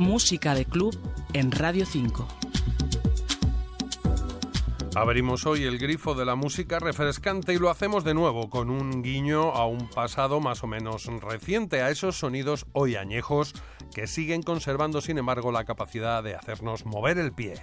Música de club en Radio 5. Abrimos hoy el grifo de la música refrescante y lo hacemos de nuevo con un guiño a un pasado más o menos reciente, a esos sonidos hoy añejos que siguen conservando sin embargo la capacidad de hacernos mover el pie.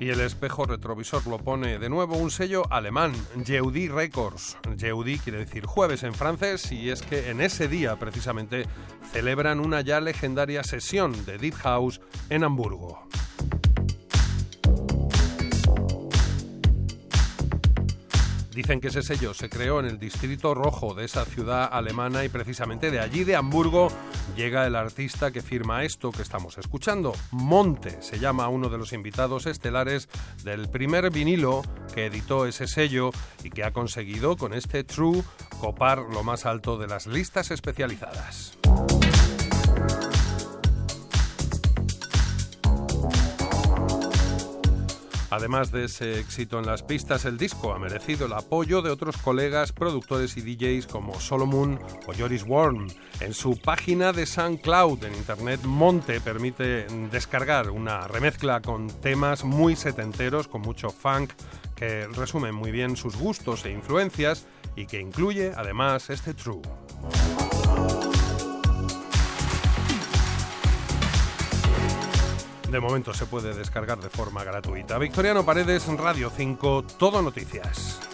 Y el espejo retrovisor lo pone de nuevo un sello alemán, Jeudi Records. Jeudi quiere decir jueves en francés y es que en ese día precisamente celebran una ya legendaria sesión de Deep House en Hamburgo. Dicen que ese sello se creó en el distrito rojo de esa ciudad alemana y precisamente de allí, de Hamburgo, llega el artista que firma esto que estamos escuchando. Monte se llama uno de los invitados estelares del primer vinilo que editó ese sello y que ha conseguido con este True copar lo más alto de las listas especializadas. Además de ese éxito en las pistas, el disco ha merecido el apoyo de otros colegas, productores y DJs como Solomon o Joris Worm. En su página de SoundCloud en internet, Monte permite descargar una remezcla con temas muy setenteros, con mucho funk, que resumen muy bien sus gustos e influencias y que incluye además este True. De momento se puede descargar de forma gratuita. Victoriano Paredes, Radio 5, Todo Noticias.